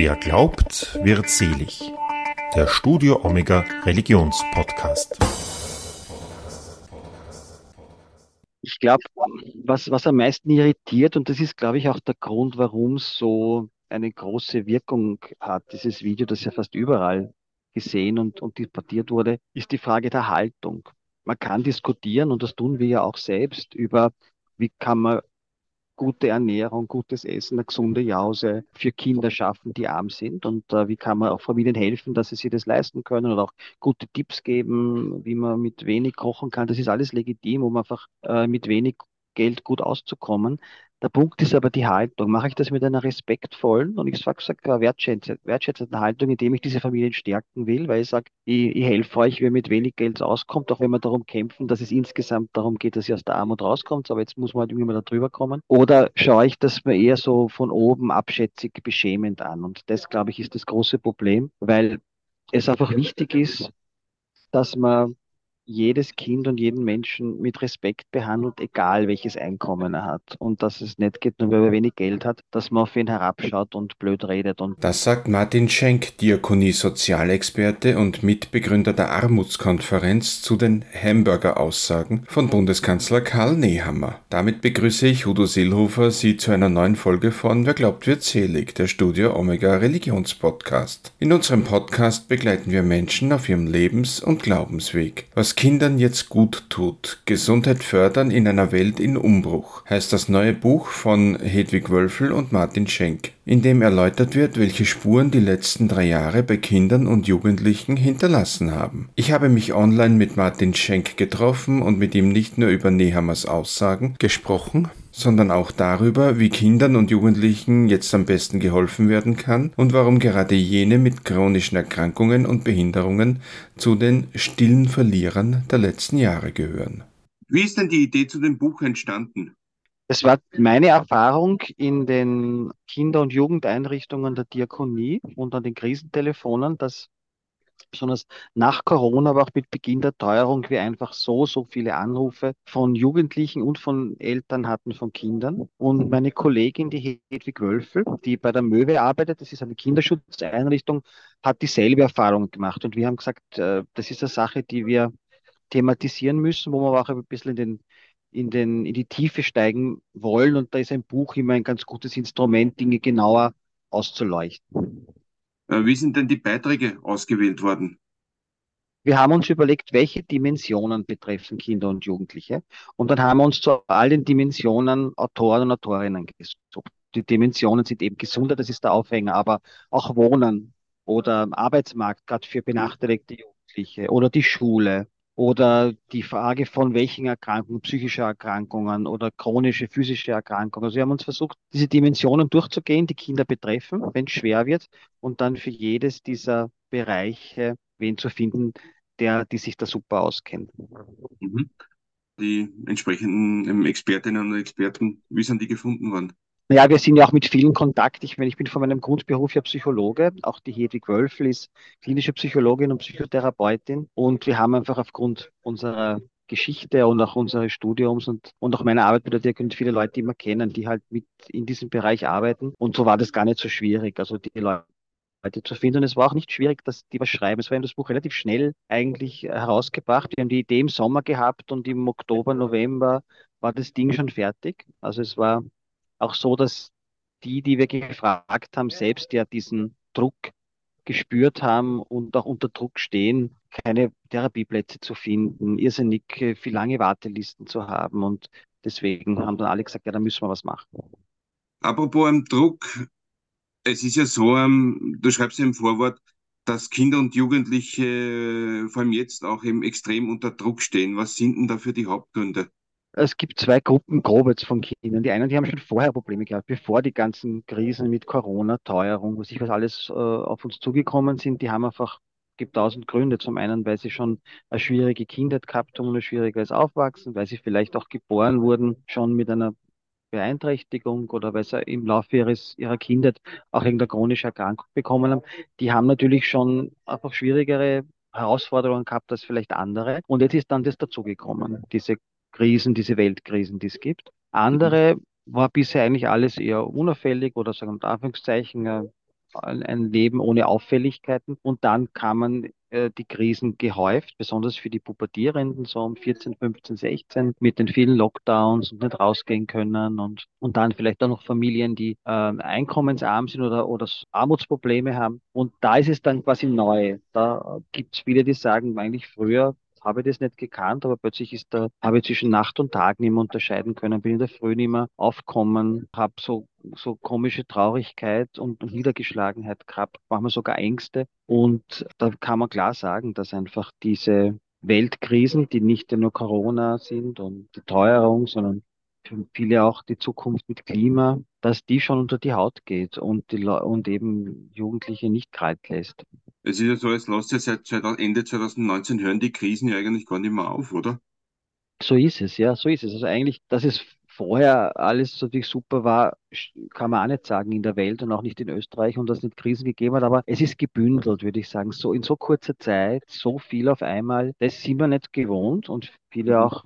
Wer glaubt, wird selig. Der Studio Omega Religionspodcast. Ich glaube, was, was am meisten irritiert, und das ist, glaube ich, auch der Grund, warum es so eine große Wirkung hat, dieses Video, das ja fast überall gesehen und, und debattiert wurde, ist die Frage der Haltung. Man kann diskutieren, und das tun wir ja auch selbst, über wie kann man gute Ernährung, gutes Essen, eine gesunde Jause für Kinder schaffen, die arm sind? Und äh, wie kann man auch Familien helfen, dass sie sich das leisten können oder auch gute Tipps geben, wie man mit wenig kochen kann? Das ist alles legitim, um einfach äh, mit wenig Geld gut auszukommen. Der Punkt ist aber die Haltung. Mache ich das mit einer respektvollen und ich sage sogar wertschätzenden Haltung, indem ich diese Familien stärken will, weil ich sage, ich, ich helfe euch, wer mit wenig Geld auskommt, auch wenn wir darum kämpfen, dass es insgesamt darum geht, dass ihr aus der Armut rauskommt, aber jetzt muss man halt irgendwie mal da drüber kommen. Oder schaue ich das mir eher so von oben abschätzig beschämend an? Und das, glaube ich, ist das große Problem, weil es einfach wichtig ist, dass man jedes Kind und jeden Menschen mit Respekt behandelt, egal welches Einkommen er hat. Und dass es nicht geht, nur weil er wenig Geld hat, dass man auf ihn herabschaut und blöd redet. Und das sagt Martin Schenk, Diakonie-Sozialexperte und Mitbegründer der Armutskonferenz zu den Hamburger-Aussagen von Bundeskanzler Karl Nehammer. Damit begrüße ich Udo Silhofer Sie zu einer neuen Folge von Wer glaubt wird selig, der Studio Omega Religionspodcast. In unserem Podcast begleiten wir Menschen auf ihrem Lebens- und Glaubensweg. Was Kindern jetzt gut tut. Gesundheit fördern in einer Welt in Umbruch heißt das neue Buch von Hedwig Wölfel und Martin Schenk, in dem erläutert wird, welche Spuren die letzten drei Jahre bei Kindern und Jugendlichen hinterlassen haben. Ich habe mich online mit Martin Schenk getroffen und mit ihm nicht nur über Nehammers Aussagen gesprochen, sondern auch darüber, wie Kindern und Jugendlichen jetzt am besten geholfen werden kann und warum gerade jene mit chronischen Erkrankungen und Behinderungen zu den stillen Verlierern der letzten Jahre gehören. Wie ist denn die Idee zu dem Buch entstanden? Es war meine Erfahrung in den Kinder- und Jugendeinrichtungen der Diakonie und an den Krisentelefonen, dass besonders nach Corona, aber auch mit Beginn der Teuerung, wir einfach so, so viele Anrufe von Jugendlichen und von Eltern hatten, von Kindern. Und meine Kollegin, die Hedwig Wölfel, die bei der Möwe arbeitet, das ist eine Kinderschutzeinrichtung, hat dieselbe Erfahrung gemacht. Und wir haben gesagt, äh, das ist eine Sache, die wir thematisieren müssen, wo wir auch ein bisschen in den in, den, in die Tiefe steigen wollen. Und da ist ein Buch immer ein ganz gutes Instrument, Dinge genauer auszuleuchten. Äh, wie sind denn die Beiträge ausgewählt worden? Wir haben uns überlegt, welche Dimensionen betreffen Kinder und Jugendliche. Und dann haben wir uns zu all den Dimensionen Autoren und Autorinnen gesucht. Die Dimensionen sind eben Gesundheit, das ist der Aufhänger, aber auch Wohnen oder Arbeitsmarkt, gerade für benachteiligte Jugendliche oder die Schule oder die Frage von welchen Erkrankungen, psychische Erkrankungen oder chronische physische Erkrankungen. Also wir haben uns versucht, diese Dimensionen durchzugehen, die Kinder betreffen, wenn es schwer wird, und dann für jedes dieser Bereiche wen zu finden, der, die sich da super auskennt. Mhm. Die entsprechenden ähm, Expertinnen und Experten, wie sind die gefunden worden? Naja, wir sind ja auch mit vielen Kontakt. Ich, ich bin von meinem Grundberuf ja Psychologe. Auch die Hedwig Wölfel ist klinische Psychologin und Psychotherapeutin. Und wir haben einfach aufgrund unserer Geschichte und auch unseres Studiums und, und auch meiner Arbeit bei der Diakonie viele Leute immer kennen, die halt mit in diesem Bereich arbeiten. Und so war das gar nicht so schwierig. Also die Leute zu finden. Und es war auch nicht schwierig, dass die was schreiben. Es war eben das Buch relativ schnell eigentlich herausgebracht. Wir haben die Idee im Sommer gehabt und im Oktober, November war das Ding schon fertig. Also es war auch so, dass die, die wir gefragt haben, selbst ja diesen Druck gespürt haben und auch unter Druck stehen, keine Therapieplätze zu finden, irrsinnig viel lange Wartelisten zu haben. Und deswegen haben dann alle gesagt, ja, da müssen wir was machen. Apropos um, Druck, es ist ja so, um, du schreibst ja im Vorwort, dass Kinder und Jugendliche vor allem jetzt auch eben extrem unter Druck stehen. Was sind denn dafür die Hauptgründe? Es gibt zwei Gruppen grob jetzt von Kindern. Die einen, die haben schon vorher Probleme gehabt, bevor die ganzen Krisen mit Corona, Teuerung, was ich was alles äh, auf uns zugekommen sind, die haben einfach, gibt tausend Gründe. Zum einen, weil sie schon eine schwierige Kindheit gehabt haben und ein schwieriges Aufwachsen, weil sie vielleicht auch geboren wurden, schon mit einer Beeinträchtigung oder weil sie im Laufe ihres, ihrer Kindheit auch irgendeine chronische Erkrankung bekommen haben. Die haben natürlich schon einfach schwierigere Herausforderungen gehabt als vielleicht andere. Und jetzt ist dann das dazugekommen, diese Krisen, diese Weltkrisen, die es gibt. Mhm. Andere war bisher eigentlich alles eher unauffällig oder sagen wir Anführungszeichen, äh, ein Leben ohne Auffälligkeiten. Und dann kamen äh, die Krisen gehäuft, besonders für die Pubertierenden, so um 14, 15, 16, mit den vielen Lockdowns und nicht rausgehen können und, und dann vielleicht auch noch Familien, die äh, einkommensarm sind oder, oder Armutsprobleme haben. Und da ist es dann quasi neu. Da gibt es viele, die sagen, eigentlich früher habe das nicht gekannt, aber plötzlich ist da, habe ich zwischen Nacht und Tag nicht mehr unterscheiden können, bin in der Früh nicht mehr aufkommen, habe so, so komische Traurigkeit und, und Niedergeschlagenheit gehabt, manchmal sogar Ängste. Und da kann man klar sagen, dass einfach diese Weltkrisen, die nicht nur Corona sind und die Teuerung, sondern für viele auch die Zukunft mit Klima, dass die schon unter die Haut geht und, die, und eben Jugendliche nicht kalt lässt. Es ist ja so, es lässt ja seit Ende 2019 hören die Krisen ja eigentlich gar nicht mehr auf, oder? So ist es, ja, so ist es. Also eigentlich, dass es vorher alles natürlich super war, kann man auch nicht sagen in der Welt und auch nicht in Österreich und dass es nicht Krisen gegeben hat, aber es ist gebündelt, würde ich sagen. So in so kurzer Zeit, so viel auf einmal, das sind wir nicht gewohnt und viele mhm. auch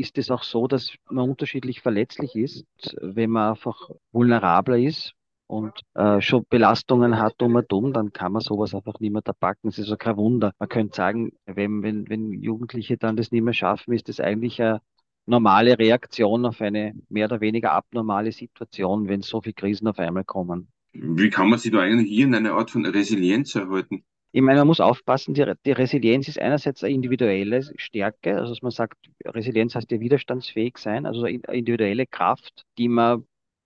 ist es auch so, dass man unterschiedlich verletzlich ist, wenn man einfach vulnerabler ist und äh, schon Belastungen hat um und um, dann kann man sowas einfach nicht mehr da packen. Es ist also kein Wunder. Man könnte sagen, wenn, wenn, wenn Jugendliche dann das nicht mehr schaffen, ist das eigentlich eine normale Reaktion auf eine mehr oder weniger abnormale Situation, wenn so viele Krisen auf einmal kommen. Wie kann man sich da eigentlich hier in eine Art von Resilienz erhalten? Ich meine, man muss aufpassen, die, die Resilienz ist einerseits eine individuelle Stärke, also dass man sagt, Resilienz heißt ja widerstandsfähig sein, also eine individuelle Kraft, die man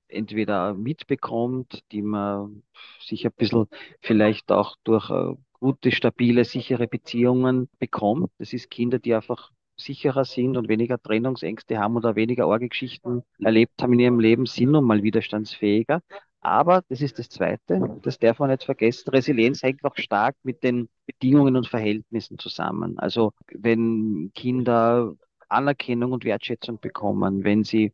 entweder mitbekommt, die man sich ein bisschen vielleicht auch durch äh, gute, stabile, sichere Beziehungen bekommt. Das ist Kinder, die einfach sicherer sind und weniger Trennungsängste haben oder weniger Orgelgeschichten erlebt haben in ihrem Leben, sind nun mal widerstandsfähiger. Aber das ist das Zweite, das darf man nicht vergessen. Resilienz hängt auch stark mit den Bedingungen und Verhältnissen zusammen. Also wenn Kinder Anerkennung und Wertschätzung bekommen, wenn sie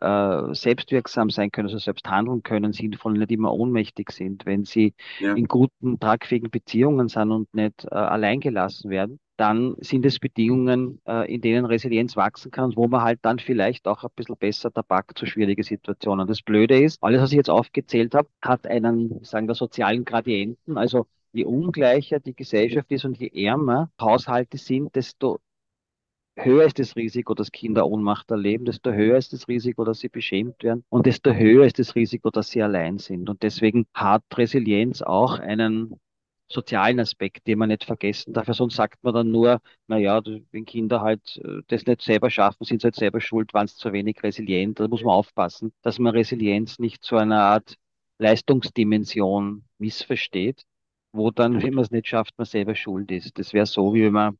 äh, selbstwirksam sein können, also selbst handeln können, sinnvoll nicht immer ohnmächtig sind, wenn sie ja. in guten, tragfähigen Beziehungen sind und nicht äh, allein gelassen werden, dann sind es Bedingungen, äh, in denen Resilienz wachsen kann wo man halt dann vielleicht auch ein bisschen besser Tabak zu schwierigen Situationen. Das Blöde ist, alles, was ich jetzt aufgezählt habe, hat einen, sagen wir, sozialen Gradienten. Also je ungleicher die Gesellschaft ist und je ärmer Haushalte sind, desto höher ist das Risiko, dass Kinder Ohnmacht erleben, desto höher ist das Risiko, dass sie beschämt werden und desto höher ist das Risiko, dass sie allein sind. Und deswegen hat Resilienz auch einen sozialen Aspekt, den man nicht vergessen darf. Sonst sagt man dann nur, naja, wenn Kinder halt äh, das nicht selber schaffen, sind sie halt selber schuld, waren es zu wenig resilient. Da muss man aufpassen, dass man Resilienz nicht zu einer Art Leistungsdimension missversteht, wo dann, wenn man es nicht schafft, man selber schuld ist. Das wäre so, wie wenn man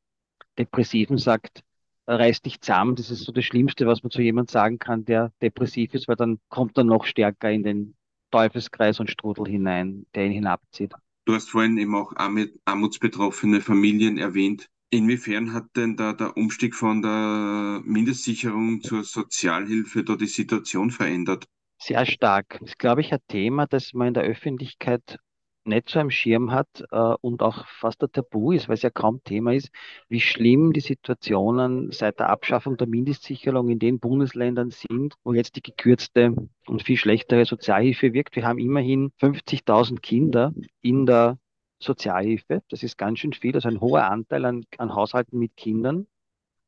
Depressiven sagt, reiß dich zusammen. Das ist so das Schlimmste, was man zu jemandem sagen kann, der depressiv ist, weil dann kommt er noch stärker in den Teufelskreis und Strudel hinein, der ihn hinabzieht. Du hast vorhin eben auch armutsbetroffene Familien erwähnt. Inwiefern hat denn da der Umstieg von der Mindestsicherung zur Sozialhilfe da die Situation verändert? Sehr stark. Das ist, glaube ich, ein Thema, das man in der Öffentlichkeit nicht so am Schirm hat äh, und auch fast ein Tabu ist, weil es ja kaum Thema ist, wie schlimm die Situationen seit der Abschaffung der Mindestsicherung in den Bundesländern sind, wo jetzt die gekürzte und viel schlechtere Sozialhilfe wirkt. Wir haben immerhin 50.000 Kinder in der Sozialhilfe. Das ist ganz schön viel, also ein hoher Anteil an, an Haushalten mit Kindern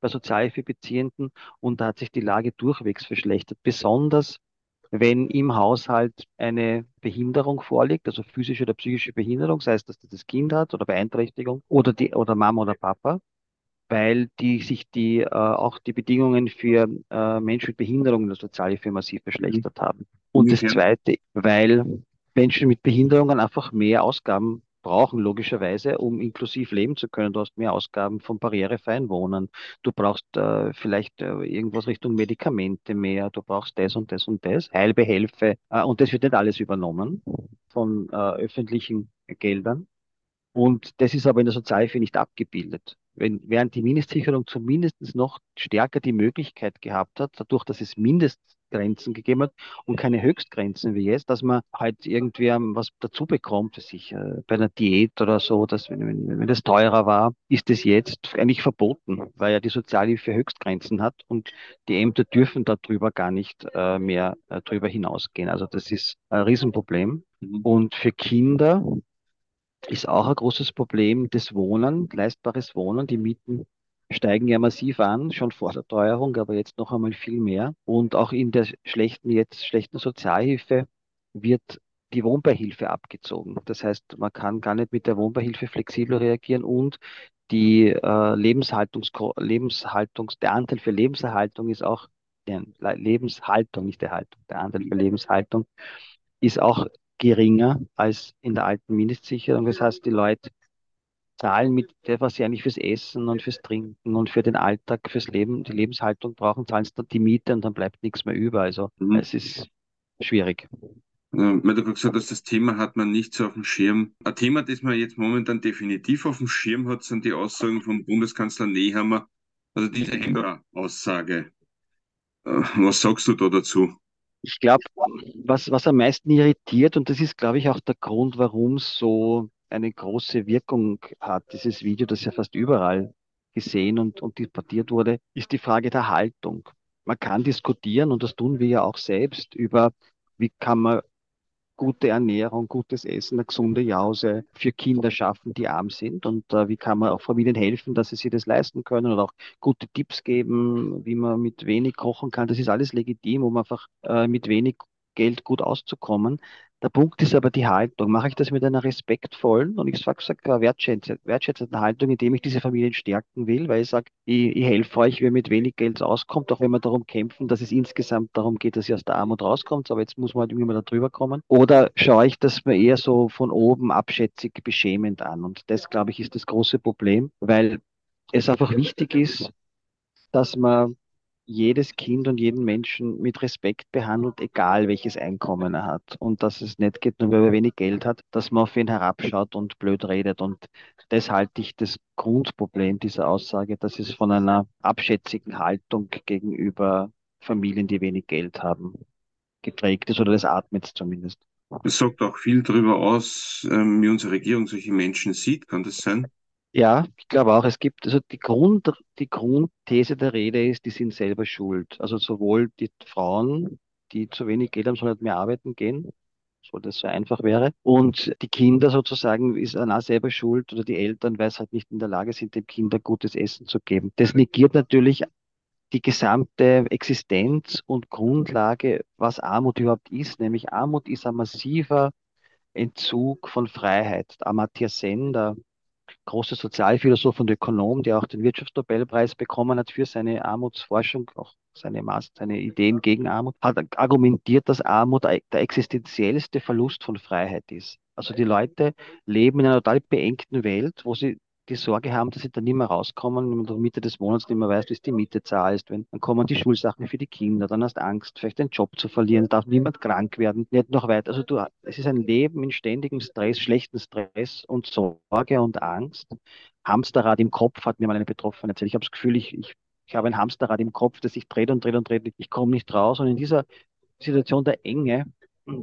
bei Sozialhilfebeziehenden und da hat sich die Lage durchwegs verschlechtert, besonders wenn im Haushalt eine Behinderung vorliegt, also physische oder psychische Behinderung, sei es, dass das, das Kind hat oder Beeinträchtigung oder die oder Mama oder Papa, weil die sich die äh, auch die Bedingungen für äh, Menschen mit Behinderung in der Sozialhilfe massiv verschlechtert haben. Und das Zweite, weil Menschen mit Behinderungen einfach mehr Ausgaben brauchen, logischerweise, um inklusiv leben zu können. Du hast mehr Ausgaben vom barrierefreien Wohnen. Du brauchst äh, vielleicht äh, irgendwas Richtung Medikamente mehr. Du brauchst das und das und das, Heilbehelfe. Äh, und das wird nicht alles übernommen von äh, öffentlichen Geldern. Und das ist aber in der Sozialhilfe nicht abgebildet. Wenn, während die Mindestsicherung zumindest noch stärker die Möglichkeit gehabt hat, dadurch, dass es Mindest Grenzen gegeben hat und keine Höchstgrenzen wie jetzt, dass man halt irgendwie was dazu bekommt, dass ich äh, bei einer Diät oder so, dass wenn, wenn, wenn das teurer war, ist es jetzt eigentlich verboten, weil ja die Sozialhilfe Höchstgrenzen hat und die Ämter dürfen darüber gar nicht äh, mehr äh, drüber hinausgehen. Also das ist ein Riesenproblem. Mhm. Und für Kinder ist auch ein großes Problem das Wohnen, leistbares Wohnen. Die Mieten steigen ja massiv an, schon vor der Teuerung, aber jetzt noch einmal viel mehr. Und auch in der schlechten, jetzt schlechten Sozialhilfe wird die Wohnbeihilfe abgezogen. Das heißt, man kann gar nicht mit der Wohnbeihilfe flexibel reagieren und die äh, Lebenshaltungs, Lebenshaltungs, der Anteil für Lebenserhaltung ist auch, ja, Lebenshaltung, nicht Erhaltung, der Anteil für Lebenshaltung ist auch geringer als in der alten Mindestsicherung. Das heißt, die Leute zahlen mit der, was sie eigentlich fürs Essen und fürs Trinken und für den Alltag, fürs Leben, die Lebenshaltung brauchen, zahlen sie dann die Miete und dann bleibt nichts mehr über. Also mhm. es ist schwierig. Weil du gesagt hast, das Thema hat man nicht so auf dem Schirm. Ein Thema, das man jetzt momentan definitiv auf dem Schirm hat, sind die Aussagen vom Bundeskanzler Nehammer, also diese Hemmer-Aussage. Äh, was sagst du da dazu? Ich glaube, was, was am meisten irritiert, und das ist, glaube ich, auch der Grund, warum es so eine große Wirkung hat, dieses Video, das ja fast überall gesehen und, und debattiert wurde, ist die Frage der Haltung. Man kann diskutieren, und das tun wir ja auch selbst, über wie kann man gute Ernährung, gutes Essen, eine gesunde Jause für Kinder schaffen, die arm sind? Und äh, wie kann man auch Familien helfen, dass sie sich das leisten können und auch gute Tipps geben, wie man mit wenig kochen kann? Das ist alles legitim, um einfach äh, mit wenig Geld gut auszukommen. Der Punkt ist aber die Haltung. Mache ich das mit einer respektvollen und ich sage sogar wertschätzenden Haltung, indem ich diese Familien stärken will, weil ich sage, ich, ich helfe euch, wer mit wenig Geld auskommt, auch wenn wir darum kämpfen, dass es insgesamt darum geht, dass ihr aus der Armut rauskommt, aber jetzt muss man halt irgendwie mal da drüber kommen. Oder schaue ich das mir eher so von oben abschätzig beschämend an? Und das, glaube ich, ist das große Problem, weil es einfach wichtig ist, dass man jedes Kind und jeden Menschen mit Respekt behandelt, egal welches Einkommen er hat. Und dass es nicht geht, nur weil er wenig Geld hat, dass man auf ihn herabschaut und blöd redet. Und das halte ich das Grundproblem dieser Aussage, dass es von einer abschätzigen Haltung gegenüber Familien, die wenig Geld haben, geprägt ist oder das atmet zumindest. Es sagt auch viel darüber aus, ähm, wie unsere Regierung solche Menschen sieht. Kann das sein? Ja, ich glaube auch, es gibt, also die Grund, die Grundthese der Rede ist, die sind selber schuld. Also sowohl die Frauen, die zu wenig Geld haben, sollen nicht mehr arbeiten gehen, so das so einfach wäre. Und die Kinder sozusagen ist dann auch selber schuld oder die Eltern, weil sie halt nicht in der Lage sind, dem Kinder gutes Essen zu geben. Das negiert natürlich die gesamte Existenz und Grundlage, was Armut überhaupt ist. Nämlich Armut ist ein massiver Entzug von Freiheit. Amartya Sen, der große Sozialphilosoph und Ökonom, der auch den Wirtschaftsnobelpreis bekommen hat für seine Armutsforschung, auch seine, Maß, seine Ideen gegen Armut, hat argumentiert, dass Armut der existenziellste Verlust von Freiheit ist. Also die Leute leben in einer total beengten Welt, wo sie die Sorge haben, dass sie dann nicht mehr rauskommen, wenn man in Mitte des Monats nicht mehr weiß, wie es die Miete zahlst. Wenn, dann kommen die Schulsachen für die Kinder, dann hast du Angst, vielleicht den Job zu verlieren, darf niemand krank werden, nicht noch weiter. Also du, es ist ein Leben in ständigem Stress, schlechten Stress und Sorge und Angst. Hamsterrad im Kopf hat mir mal eine Betroffene erzählt. Ich habe das Gefühl, ich, ich, ich habe ein Hamsterrad im Kopf, das sich dreht und dreht und dreht. Ich komme nicht raus. Und in dieser Situation der Enge,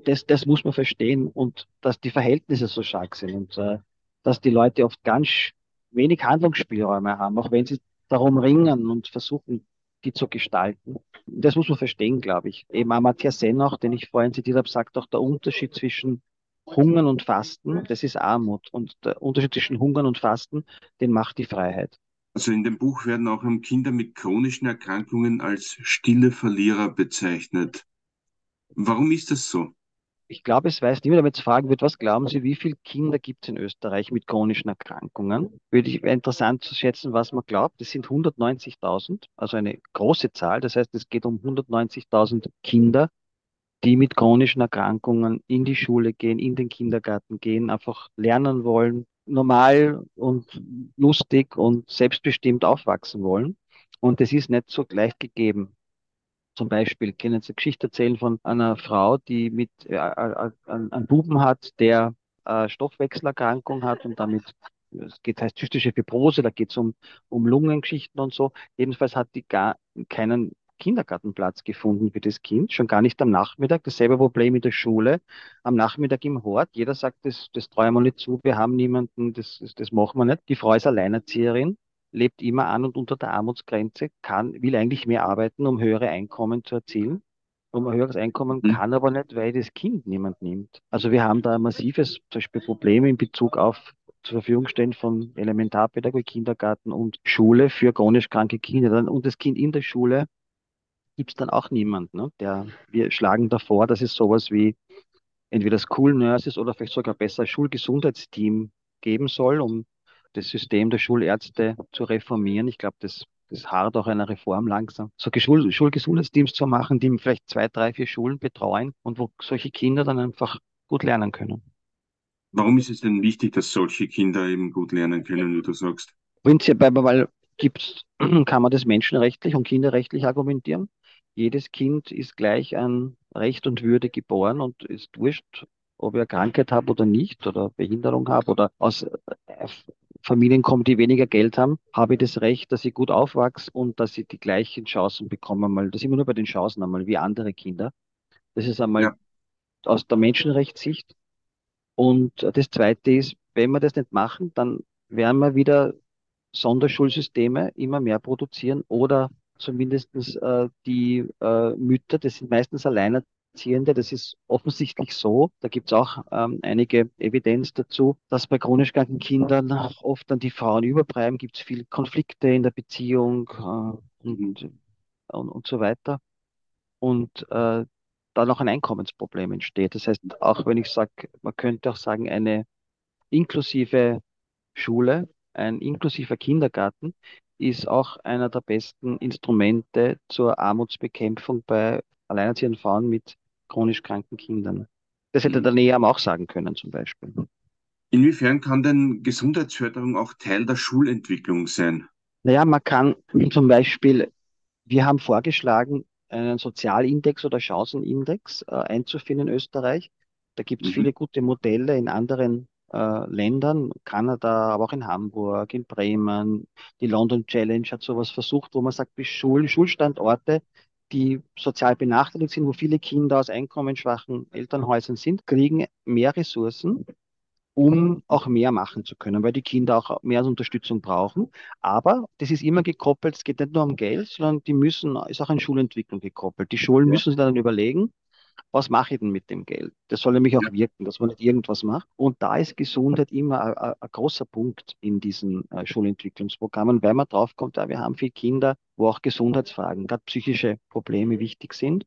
das, das muss man verstehen und dass die Verhältnisse so stark sind und äh, dass die Leute oft ganz wenig Handlungsspielräume haben, auch wenn sie darum ringen und versuchen, die zu gestalten. Das muss man verstehen, glaube ich. Eben Amartya Sen auch, den ich vorhin zitiert habe, sagt auch der Unterschied zwischen Hungern und Fasten, das ist Armut. Und der Unterschied zwischen Hungern und Fasten, den macht die Freiheit. Also in dem Buch werden auch Kinder mit chronischen Erkrankungen als stille Verlierer bezeichnet. Warum ist das so? Ich glaube, es weiß niemand, man jetzt fragen wird, was glauben Sie, wie viele Kinder gibt es in Österreich mit chronischen Erkrankungen? Würde ich interessant zu schätzen, was man glaubt. Das sind 190.000, also eine große Zahl. Das heißt, es geht um 190.000 Kinder, die mit chronischen Erkrankungen in die Schule gehen, in den Kindergarten gehen, einfach lernen wollen, normal und lustig und selbstbestimmt aufwachsen wollen. Und das ist nicht so leicht gegeben. Zum Beispiel können Sie eine Geschichte erzählen von einer Frau, die mit äh, äh, einen Buben hat, der äh, Stoffwechselerkrankung hat und damit es geht heißt zystische Fibrose, da geht es um, um Lungengeschichten und so. Jedenfalls hat die gar keinen Kindergartenplatz gefunden für das Kind, schon gar nicht am Nachmittag. Dasselbe Problem in der Schule, am Nachmittag im Hort. Jeder sagt, das, das trauen wir nicht zu, wir haben niemanden, das, das machen wir nicht. Die Frau ist Alleinerzieherin, lebt immer an und unter der Armutsgrenze, kann, will eigentlich mehr arbeiten, um höhere Einkommen zu erzielen um ein höheres Einkommen, Mhm. kann aber nicht, weil das Kind niemand nimmt. Also wir haben da ein massives zum Beispiel Probleme in Bezug auf zur Verfügung stellen von Elementarpädagogik, Kindergarten und Schule für chronisch kranke Kinder. Und das Kind in der Schule gibt es dann auch niemand, ne? Der, wir schlagen davor, dass es sowas wie entweder School Nurses oder vielleicht sogar besser Schulgesundheitsteam geben soll, um das System der Schulärzte zu reformieren. Ich glaube, das, das harrt auch einer Reform langsam. So Schul Schulgesundheitsteams zu machen, die vielleicht zwei, drei, vier Schulen betreuen und wo solche Kinder dann einfach gut lernen können. Warum ist es denn wichtig, dass solche Kinder eben gut lernen können, wie du sagst? Prinzipiell, weil gibt's, kann man das menschenrechtlich und kinderrechtlich argumentieren. Jedes Kind ist gleich an Recht und Würde geboren und ist wurscht, ob er Krankheit hat oder nicht oder Behinderung hat oder aus Familien kommt, die weniger Geld haben, habe ich das Recht, dass ich gut aufwachse und dass ich die gleichen Chancen bekomme. Mal, das immer nur bei den Chancen einmal, wie andere Kinder. Das ist einmal Ja. aus der Menschenrechtssicht. Und das Zweite ist, wenn wir das nicht machen, dann werden wir wieder Sonderschulsysteme immer mehr produzieren oder zumindest äh, die äh, Mütter, das sind meistens Alleinerziehende, das ist offensichtlich so. Da gibt es auch ähm, einige Evidenz dazu, dass bei chronisch kranken Kindern oft dann die Frauen überbleiben, gibt es viele Konflikte in der Beziehung äh, und, und, und so weiter. Und äh, dann auch ein Einkommensproblem entsteht. Das heißt, auch wenn ich sage, man könnte auch sagen, eine inklusive Schule, ein inklusiver Kindergarten ist auch einer der besten Instrumente zur Armutsbekämpfung bei alleinerziehenden Frauen mit chronisch kranken Kindern. Das hätte der Neam auch sagen können, zum Beispiel. Inwiefern kann denn Gesundheitsförderung auch Teil der Schulentwicklung sein? Naja, man kann zum Beispiel, wir haben vorgeschlagen, einen Sozialindex oder Chancenindex äh, einzuführen in Österreich. Da gibt es Mhm. viele gute Modelle in anderen äh, Ländern, Kanada, aber auch in Hamburg, in Bremen. Die London Challenge hat sowas versucht, wo man sagt, bis Schulen, Schulstandorte, die sozial benachteiligt sind, wo viele Kinder aus einkommensschwachen Elternhäusern sind, kriegen mehr Ressourcen, um auch mehr machen zu können, weil die Kinder auch mehr Unterstützung brauchen. Aber das ist immer gekoppelt, es geht nicht nur um Geld, sondern die müssen, ist auch an Schulentwicklung gekoppelt. Die Schulen müssen sich dann überlegen, was mache ich denn mit dem Geld? Das soll nämlich auch wirken, dass man nicht irgendwas macht. Und da ist Gesundheit immer ein, großer Punkt in diesen äh, Schulentwicklungsprogrammen, weil man draufkommt, ja, wir haben viele Kinder, wo auch Gesundheitsfragen, gerade psychische Probleme wichtig sind.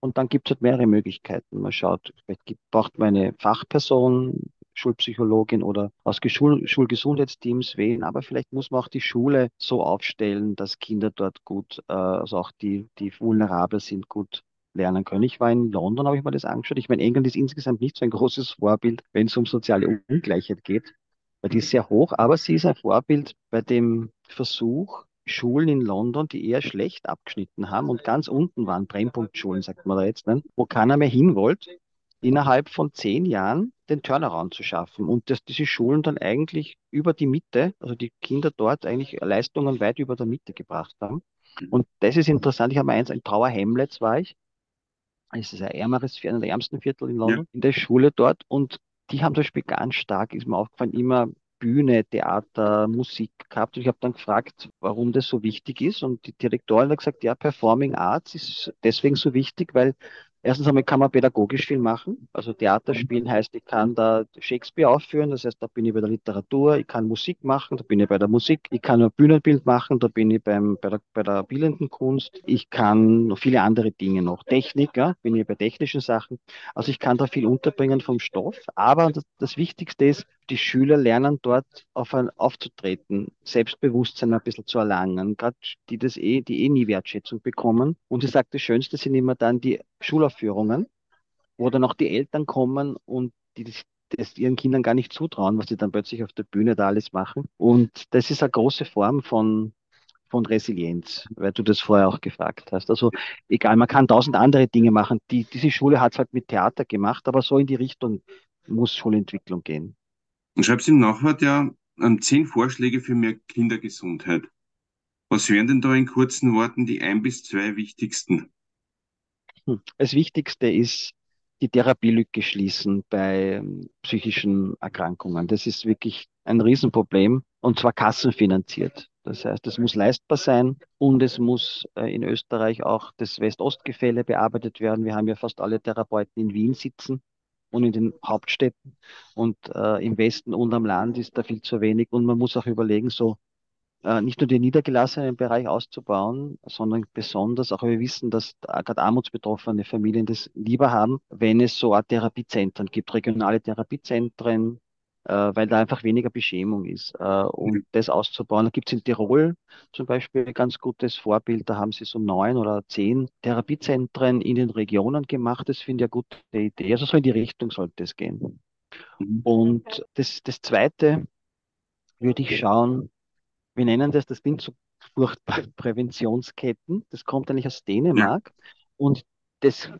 Und dann gibt es halt mehrere Möglichkeiten. Man schaut, vielleicht gibt, braucht man eine Fachperson, Schulpsychologin oder aus Geschul Schulgesundheitsteams wählen, aber vielleicht muss man auch die Schule so aufstellen, dass Kinder dort gut, äh, also auch die, die vulnerabel sind, gut lernen können. Ich war in London, habe ich mir das angeschaut. Ich meine, England ist insgesamt nicht so ein großes Vorbild, wenn es um soziale Ungleichheit geht, weil die ist sehr hoch, aber sie ist ein Vorbild bei dem Versuch, Schulen in London, die eher schlecht abgeschnitten haben und ganz unten waren, Brennpunktschulen, sagt man da jetzt, ne? wo keiner mehr hin wollte, innerhalb von zehn Jahren den Turnaround zu schaffen und dass diese Schulen dann eigentlich über die Mitte, also die Kinder dort eigentlich Leistungen weit über der Mitte gebracht haben. Und das ist interessant. Ich habe eins, in Tower Hamlets war ich. Es ist ein ärmeres, einer der ärmsten Viertel in London, in der Schule dort. Und die haben zum Beispiel ganz stark, ist mir aufgefallen, immer Bühne, Theater, Musik gehabt. Und ich habe dann gefragt, warum das so wichtig ist. Und die Direktorin hat gesagt, ja, Performing Arts ist deswegen so wichtig, weil erstens einmal kann man pädagogisch viel machen. Also Theater spielen heißt, ich kann da Shakespeare aufführen, das heißt, da bin ich bei der Literatur, ich kann Musik machen, da bin ich bei der Musik, ich kann ein Bühnenbild machen, da bin ich beim, bei, der, bei der bildenden Kunst, ich kann noch viele andere Dinge noch. Technik, ja, bin ich bei technischen Sachen. Also ich kann da viel unterbringen vom Stoff, aber das, das Wichtigste ist, die Schüler lernen dort auf ein, aufzutreten, Selbstbewusstsein ein bisschen zu erlangen, gerade die das eh, die eh nie Wertschätzung bekommen. Und sie sagt, das Schönste sind immer dann die Schulaufführungen, wo dann auch die Eltern kommen und die das, das ihren Kindern gar nicht zutrauen, was sie dann plötzlich auf der Bühne da alles machen. Und das ist eine große Form von von Resilienz, weil du das vorher auch gefragt hast. Also egal, man kann tausend andere Dinge machen. Die, diese Schule hat es halt mit Theater gemacht, aber so in die Richtung muss Schulentwicklung gehen. Und schreibst im Nachwort ja ähm, zehn Vorschläge für mehr Kindergesundheit. Was wären denn da in kurzen Worten die ein bis zwei wichtigsten? Hm. Das Wichtigste ist, die Therapielücke schließen bei ähm, psychischen Erkrankungen. Das ist wirklich ein Riesenproblem und zwar kassenfinanziert. Das heißt, es muss leistbar sein und es muss äh, in Österreich auch das West-Ost-Gefälle bearbeitet werden. Wir haben ja fast alle Therapeuten in Wien sitzen und in den Hauptstädten. Und äh, im Westen und am Land ist da viel zu wenig. Und man muss auch überlegen, so äh, nicht nur den niedergelassenen Bereich auszubauen, sondern besonders auch, wir wissen, dass gerade armutsbetroffene Familien das lieber haben, wenn es so Art Therapiezentren gibt, regionale Therapiezentren, weil da einfach weniger Beschämung ist. Äh, und das auszubauen, da gibt es in Tirol zum Beispiel ein ganz gutes Vorbild, da haben sie so neun oder zehn Therapiezentren in den Regionen gemacht. Das finde ich eine gute Idee. Also so in die Richtung sollte es gehen. Mhm. Und das, das Zweite würde ich schauen, wir nennen das, das sind so furchtbar Präventionsketten. Das kommt eigentlich aus Dänemark. Und das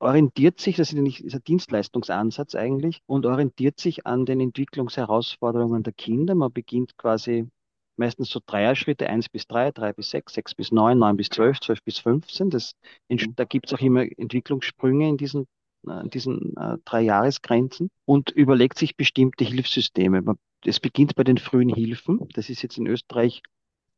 orientiert sich, das ist, nicht, ist ein Dienstleistungsansatz eigentlich, und orientiert sich an den Entwicklungsherausforderungen der Kinder. Man beginnt quasi meistens so Dreier-Schritte, eins bis drei, drei bis sechs, sechs bis neun, neun bis zwölf, zwölf bis fünfzehn. Das, da gibt es auch immer Entwicklungssprünge in diesen, äh, in diesen äh, drei Jahresgrenzen und überlegt sich bestimmte Hilfssysteme. Man, es beginnt bei den frühen Hilfen. Das ist jetzt in Österreich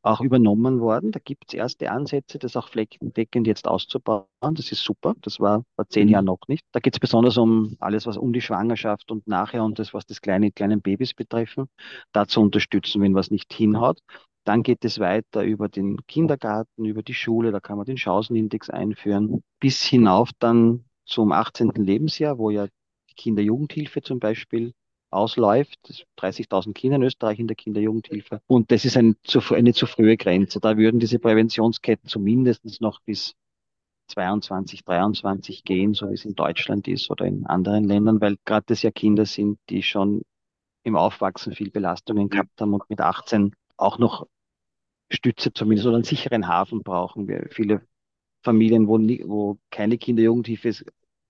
auch übernommen worden. Da gibt es erste Ansätze, das auch flächendeckend jetzt auszubauen. Das ist super. Das war vor zehn mhm. Jahren noch nicht. Da geht es besonders um alles, was um die Schwangerschaft und nachher und das, was das kleine, kleinen Babys betreffen, da zu unterstützen, wenn was nicht hinhaut. Dann geht es weiter über den Kindergarten, über die Schule, da kann man den Chancenindex einführen, bis hinauf dann zum 18. Lebensjahr, wo ja die Kinder-Jugendhilfe zum Beispiel ausläuft. 30.000 Kinder in Österreich in der Kinderjugendhilfe. Und das ist ein, eine zu frühe Grenze. Da würden diese Präventionsketten zumindest noch bis 22, 23 gehen, so wie es in Deutschland ist oder in anderen Ländern, weil gerade das ja Kinder sind, die schon im Aufwachsen viel Belastungen gehabt haben und mit 18 auch noch Stütze zumindest oder einen sicheren Hafen brauchen. Wir, viele Familien, wo, wo keine Kinderjugendhilfe ist,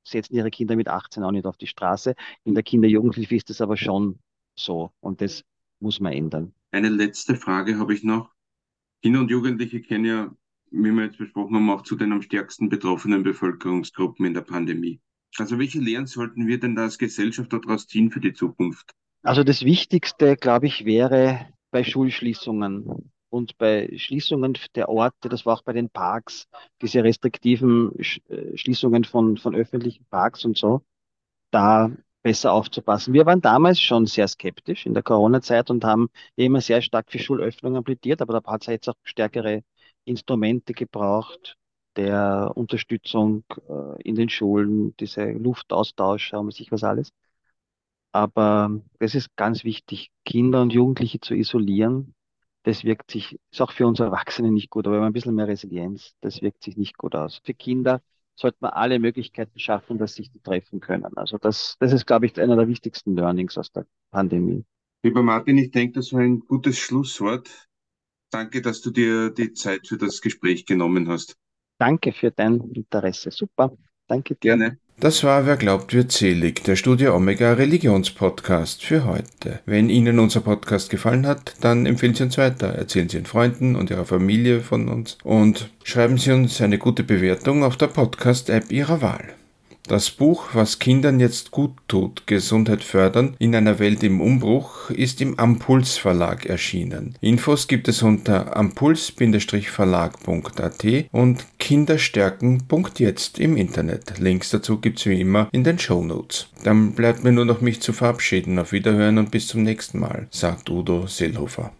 setzen ihre Kinder mit 18 auch nicht auf die Straße. In der Kinder-Jugendhilfe ist das aber schon so und das muss man ändern. Eine letzte Frage habe ich noch. Kinder und Jugendliche kennen ja, wie wir jetzt besprochen haben, auch zu den am stärksten betroffenen Bevölkerungsgruppen in der Pandemie. Also welche Lehren sollten wir denn da als Gesellschaft daraus ziehen für die Zukunft? Also das Wichtigste, glaube ich, wäre bei Schulschließungen und bei Schließungen der Orte, das war auch bei den Parks, diese restriktiven äh, Schließungen von, von öffentlichen Parks und so, da besser aufzupassen. Wir waren damals schon sehr skeptisch in der Corona-Zeit und haben immer sehr stark für Schulöffnungen plädiert, aber da hat es jetzt auch stärkere Instrumente gebraucht der Unterstützung äh, in den Schulen, diese Luftaustausch, haben wir sich was alles. Aber es ist ganz wichtig, Kinder und Jugendliche zu isolieren, das wirkt sich, ist auch für uns Erwachsene nicht gut, aber wir haben ein bisschen mehr Resilienz, das wirkt sich nicht gut aus. Für Kinder sollte man alle Möglichkeiten schaffen, dass sich die treffen können. Also das, das ist, glaube ich, einer der wichtigsten Learnings aus der Pandemie. Lieber Martin, ich denke, das war ein gutes Schlusswort. Danke, dass du dir die Zeit für das Gespräch genommen hast. Danke für dein Interesse. Super. Danke dir. Gerne. Das war Wer glaubt, wird selig, der Studio Omega Religionspodcast für heute. Wenn Ihnen unser Podcast gefallen hat, dann empfehlen Sie uns weiter, erzählen Sie Ihren Freunden und Ihrer Familie von uns und schreiben Sie uns eine gute Bewertung auf der Podcast-App Ihrer Wahl. Das Buch Was Kindern jetzt gut tut, Gesundheit fördern in einer Welt im Umbruch ist im Ampuls Verlag erschienen. Infos gibt es unter ampuls-verlag.at und kinderstärken.jetzt im Internet. Links dazu gibt es wie immer in den Show Notes. Dann bleibt mir nur noch mich zu verabschieden. Auf Wiederhören und bis zum nächsten Mal, sagt Udo Seelhofer.